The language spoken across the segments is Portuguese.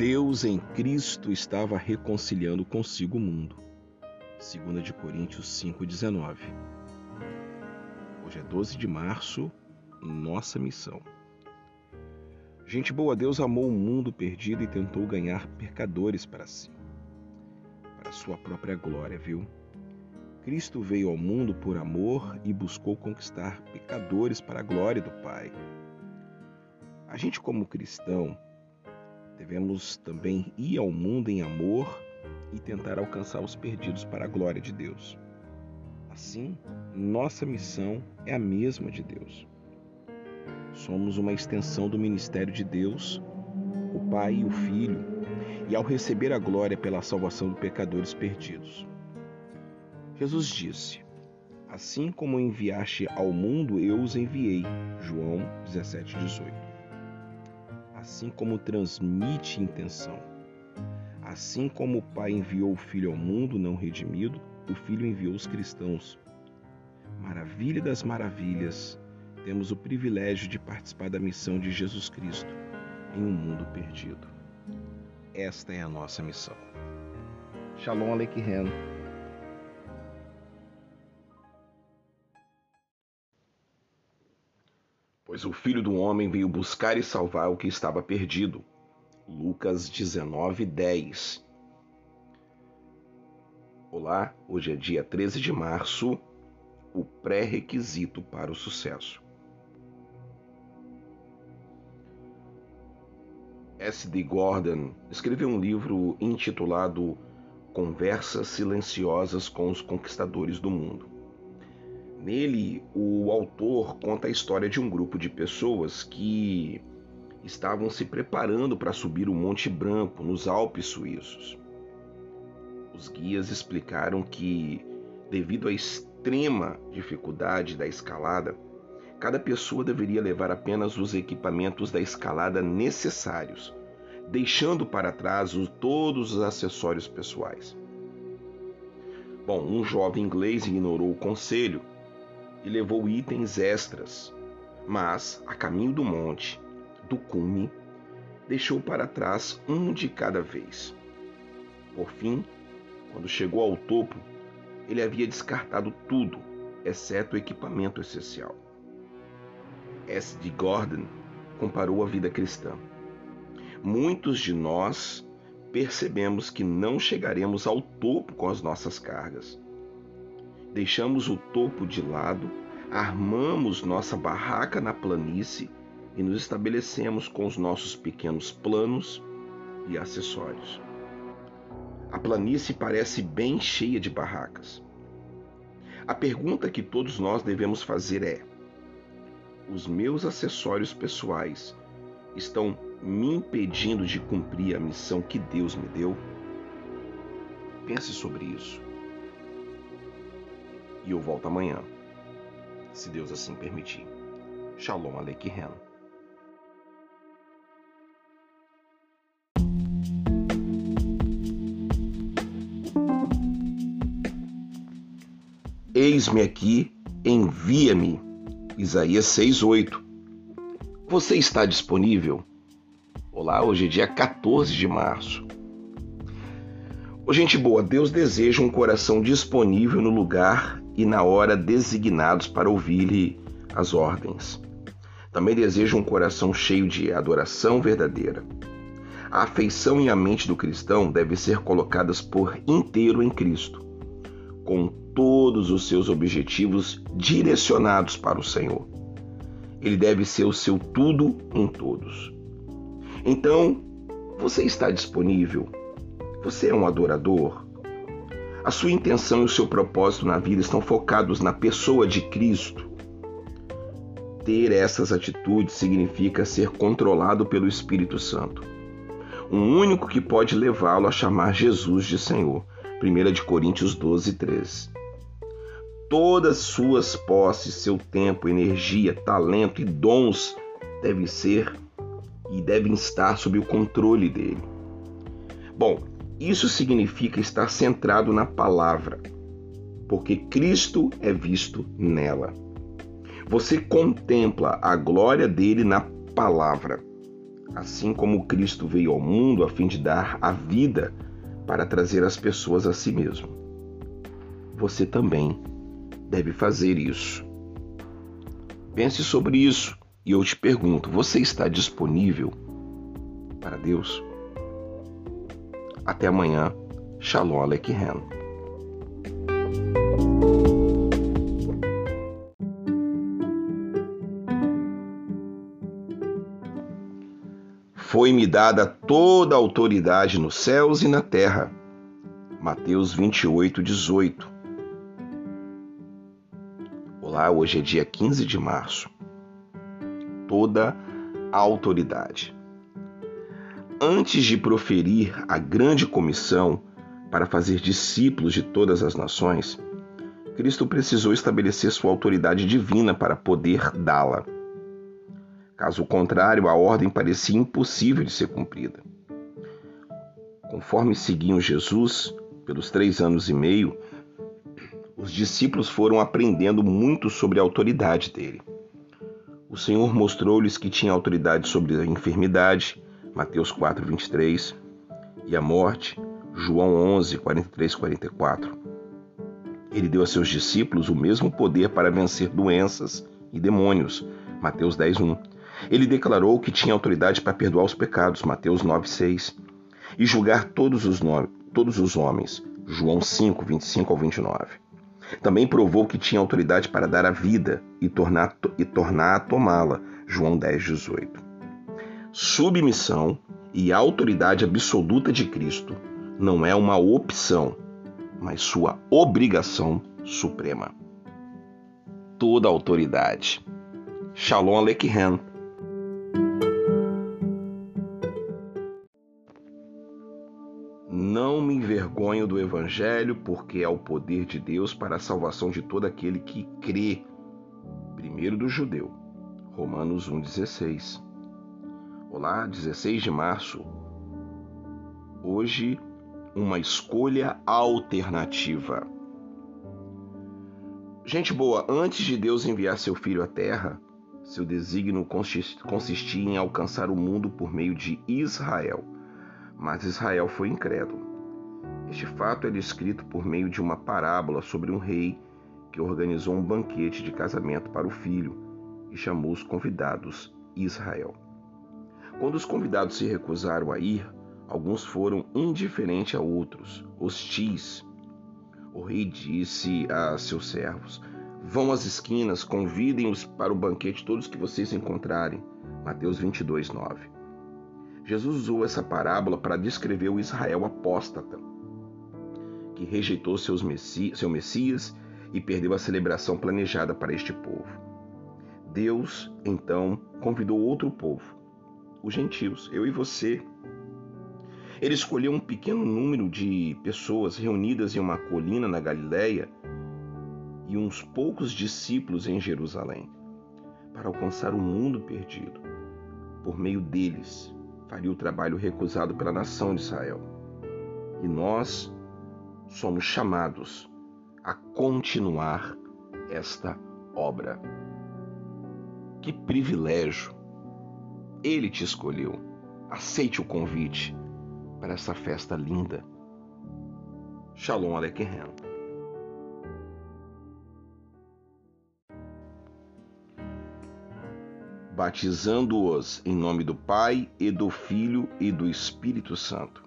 Deus em Cristo estava reconciliando consigo o mundo. 2 de Coríntios 5:19. Hoje é 12 de março, nossa missão. Gente boa, Deus amou o mundo perdido e tentou ganhar pecadores para si, para sua própria glória, viu? Cristo veio ao mundo por amor e buscou conquistar pecadores para a glória do Pai. A gente, como cristão, devemos também ir ao mundo em amor e tentar alcançar os perdidos para a glória de Deus. Assim, nossa missão é a mesma de Deus. Somos uma extensão do ministério de Deus, o Pai e o Filho, e ao receber a glória pela salvação de pecadores perdidos. Jesus disse: Assim como enviaste ao mundo, eu os enviei. João 17, 18. Assim como transmite intenção. Assim como o Pai enviou o Filho ao mundo não redimido, o Filho enviou os cristãos. Maravilha das maravilhas, temos o privilégio de participar da missão de Jesus Cristo em um mundo perdido. Esta é a nossa missão. Shalom Aleichem. Pois o Filho do Homem veio buscar e salvar o que estava perdido. Lucas 19, 10. Olá, hoje é dia 13 de março, o pré-requisito para o sucesso. S.D. Gordon escreveu um livro intitulado Conversas Silenciosas com os Conquistadores do Mundo. Nele, o autor conta a história de um grupo de pessoas que estavam se preparando para subir o Monte Branco, nos Alpes suíços. Os guias explicaram que, devido à extrema dificuldade da escalada, cada pessoa deveria levar apenas os equipamentos da escalada necessários, deixando para trás todos os acessórios pessoais. Bom, um jovem inglês ignorou o conselho e levou itens extras, mas, a caminho do monte, do cume, deixou para trás um de cada vez. Por fim, quando chegou ao topo, ele havia descartado tudo, exceto o equipamento essencial. S. D. Gordon comparou a vida cristã. Muitos de nós percebemos que não chegaremos ao topo com as nossas cargas. Deixamos o topo de lado, armamos nossa barraca na planície e nos estabelecemos com os nossos pequenos planos e acessórios. A planície parece bem cheia de barracas. A pergunta que todos nós devemos fazer é: os meus acessórios pessoais estão me impedindo de cumprir a missão que Deus me deu? Pense sobre isso. E eu volto amanhã, se Deus assim permitir. Shalom Aleichem. Eis-me aqui, envia-me Isaías 6:8. Você está disponível? Olá, hoje é dia 14 de março. Ô, gente boa, Deus deseja um coração disponível no lugar e na hora designados para ouvir-lhe as ordens. Também deseja um coração cheio de adoração verdadeira. A afeição e a mente do cristão devem ser colocadas por inteiro em Cristo, com todos os seus objetivos direcionados para o Senhor. Ele deve ser o seu tudo em todos. Então, você está disponível? Você é um adorador? A sua intenção e o seu propósito na vida estão focados na pessoa de Cristo? Ter essas atitudes significa ser controlado pelo Espírito Santo, um único que pode levá-lo a chamar Jesus de Senhor. 1 de Coríntios 12, 13 todas suas posses, seu tempo, energia, talento e dons devem ser e devem estar sob o controle dele. Bom, isso significa estar centrado na palavra, porque Cristo é visto nela. Você contempla a glória dele na palavra. Assim como Cristo veio ao mundo a fim de dar a vida para trazer as pessoas a si mesmo. Você também deve fazer isso. Pense sobre isso e eu te pergunto: você está disponível para Deus? Até amanhã. Shalom Aleichem. Foi-me dada toda a autoridade nos céus e na terra. Mateus 28, 18. Olá, hoje é dia 15 de março. Toda a autoridade. Antes de proferir a grande comissão para fazer discípulos de todas as nações, Cristo precisou estabelecer sua autoridade divina para poder dá-la. Caso contrário, a ordem parecia impossível de ser cumprida. Conforme seguiam Jesus pelos três anos e meio, os discípulos foram aprendendo muito sobre a autoridade dele. O Senhor mostrou-lhes que tinha autoridade sobre a enfermidade, Mateus 4, 23, e a morte, João 11, 43, 44. Ele deu a seus discípulos o mesmo poder para vencer doenças e demônios, Mateus 10, 1 ele declarou que tinha autoridade para perdoar os pecados, Mateus 9,6, e julgar todos os, todos os homens, João 5, 25 ao 29. Também provou que tinha autoridade para dar a vida e tornar, e tornar a tomá-la, João 10, 18. Submissão e autoridade absoluta de Cristo não é uma opção, mas sua obrigação suprema. Toda autoridade. Shalom Aleichem Não me envergonho do Evangelho, porque é o poder de Deus para a salvação de todo aquele que crê. Primeiro do judeu. Romanos 1,16. Olá, 16 de março. Hoje, uma escolha alternativa. Gente boa, antes de Deus enviar seu filho à terra, seu desígnio consistia em alcançar o mundo por meio de Israel mas Israel foi incrédulo. Este fato é descrito por meio de uma parábola sobre um rei que organizou um banquete de casamento para o filho e chamou os convidados Israel. Quando os convidados se recusaram a ir, alguns foram indiferentes a outros, hostis. O rei disse a seus servos: Vão às esquinas, convidem-os para o banquete todos que vocês encontrarem. Mateus 22, 9. Jesus usou essa parábola para descrever o Israel apóstata, que rejeitou seus messi seu Messias e perdeu a celebração planejada para este povo. Deus, então, convidou outro povo, os gentios, eu e você. Ele escolheu um pequeno número de pessoas reunidas em uma colina na Galiléia e uns poucos discípulos em Jerusalém, para alcançar o mundo perdido. Por meio deles, faria o trabalho recusado pela nação de Israel. E nós somos chamados a continuar esta obra. Que privilégio! Ele te escolheu. Aceite o convite para essa festa linda. Shalom Aleichem. batizando-os em nome do Pai e do Filho e do Espírito Santo.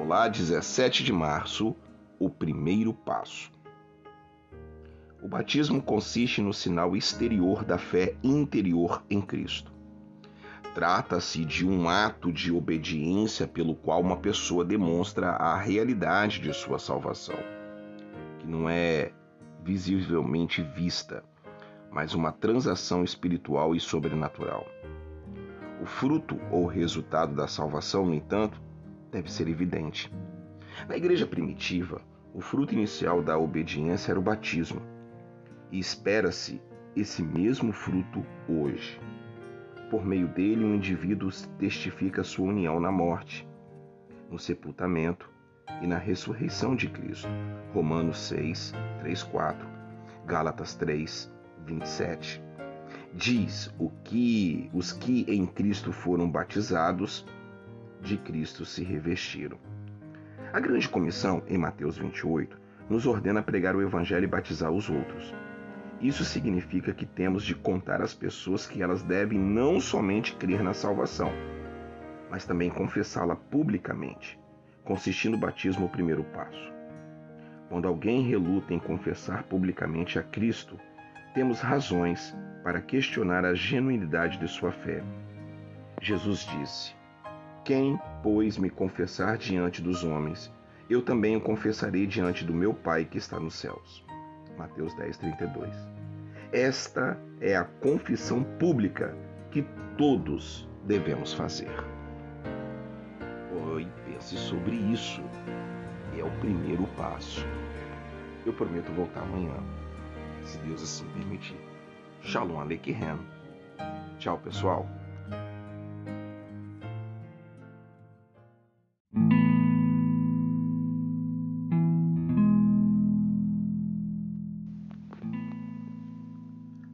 Olá, 17 de março, o primeiro passo. O batismo consiste no sinal exterior da fé interior em Cristo. Trata-se de um ato de obediência pelo qual uma pessoa demonstra a realidade de sua salvação, que não é visivelmente vista mas uma transação espiritual e sobrenatural. O fruto ou resultado da salvação, no entanto, deve ser evidente. Na igreja primitiva, o fruto inicial da obediência era o batismo, e espera-se esse mesmo fruto hoje. Por meio dele, o um indivíduo testifica sua união na morte, no sepultamento e na ressurreição de Cristo. Romanos 6, 3, 4, Gálatas 3, 27. diz o que os que em Cristo foram batizados, de Cristo se revestiram. A grande comissão, em Mateus 28, nos ordena pregar o evangelho e batizar os outros. Isso significa que temos de contar às pessoas que elas devem não somente crer na salvação, mas também confessá-la publicamente, consistindo o batismo o primeiro passo. Quando alguém reluta em confessar publicamente a Cristo, temos razões para questionar a genuinidade de sua fé. Jesus disse: Quem, pois, me confessar diante dos homens, eu também o confessarei diante do meu Pai que está nos céus. Mateus 10, 32. Esta é a confissão pública que todos devemos fazer. Oi, pense sobre isso. É o primeiro passo. Eu prometo voltar amanhã se Deus assim permitir. Shalom Aleichem. Tchau, pessoal.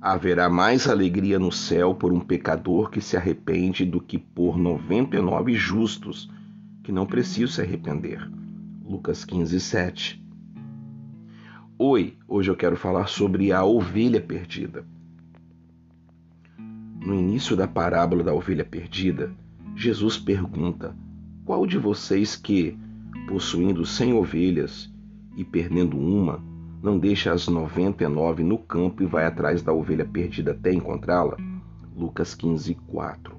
Haverá mais alegria no céu por um pecador que se arrepende do que por noventa e nove justos que não precisam se arrepender. Lucas 15, 7. Oi, hoje eu quero falar sobre a ovelha perdida. No início da parábola da ovelha perdida, Jesus pergunta: Qual de vocês que, possuindo cem ovelhas e perdendo uma, não deixa as noventa e nove no campo e vai atrás da ovelha perdida até encontrá-la? Lucas 15, 4.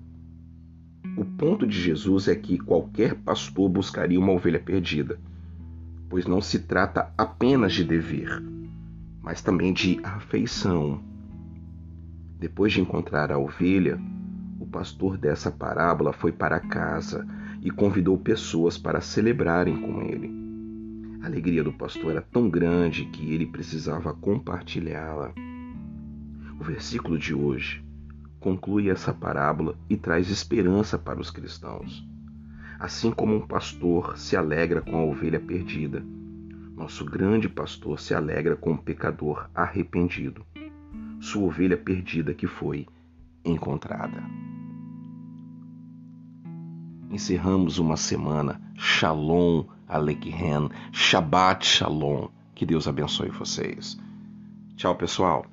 O ponto de Jesus é que qualquer pastor buscaria uma ovelha perdida pois não se trata apenas de dever, mas também de afeição. Depois de encontrar a ovelha, o pastor dessa parábola foi para casa e convidou pessoas para celebrarem com ele. A alegria do pastor era tão grande que ele precisava compartilhá-la. O versículo de hoje conclui essa parábola e traz esperança para os cristãos. Assim como um pastor se alegra com a ovelha perdida, nosso grande pastor se alegra com o pecador arrependido, sua ovelha perdida que foi encontrada. Encerramos uma semana, Shalom Aleichem, Shabbat Shalom. Que Deus abençoe vocês. Tchau, pessoal.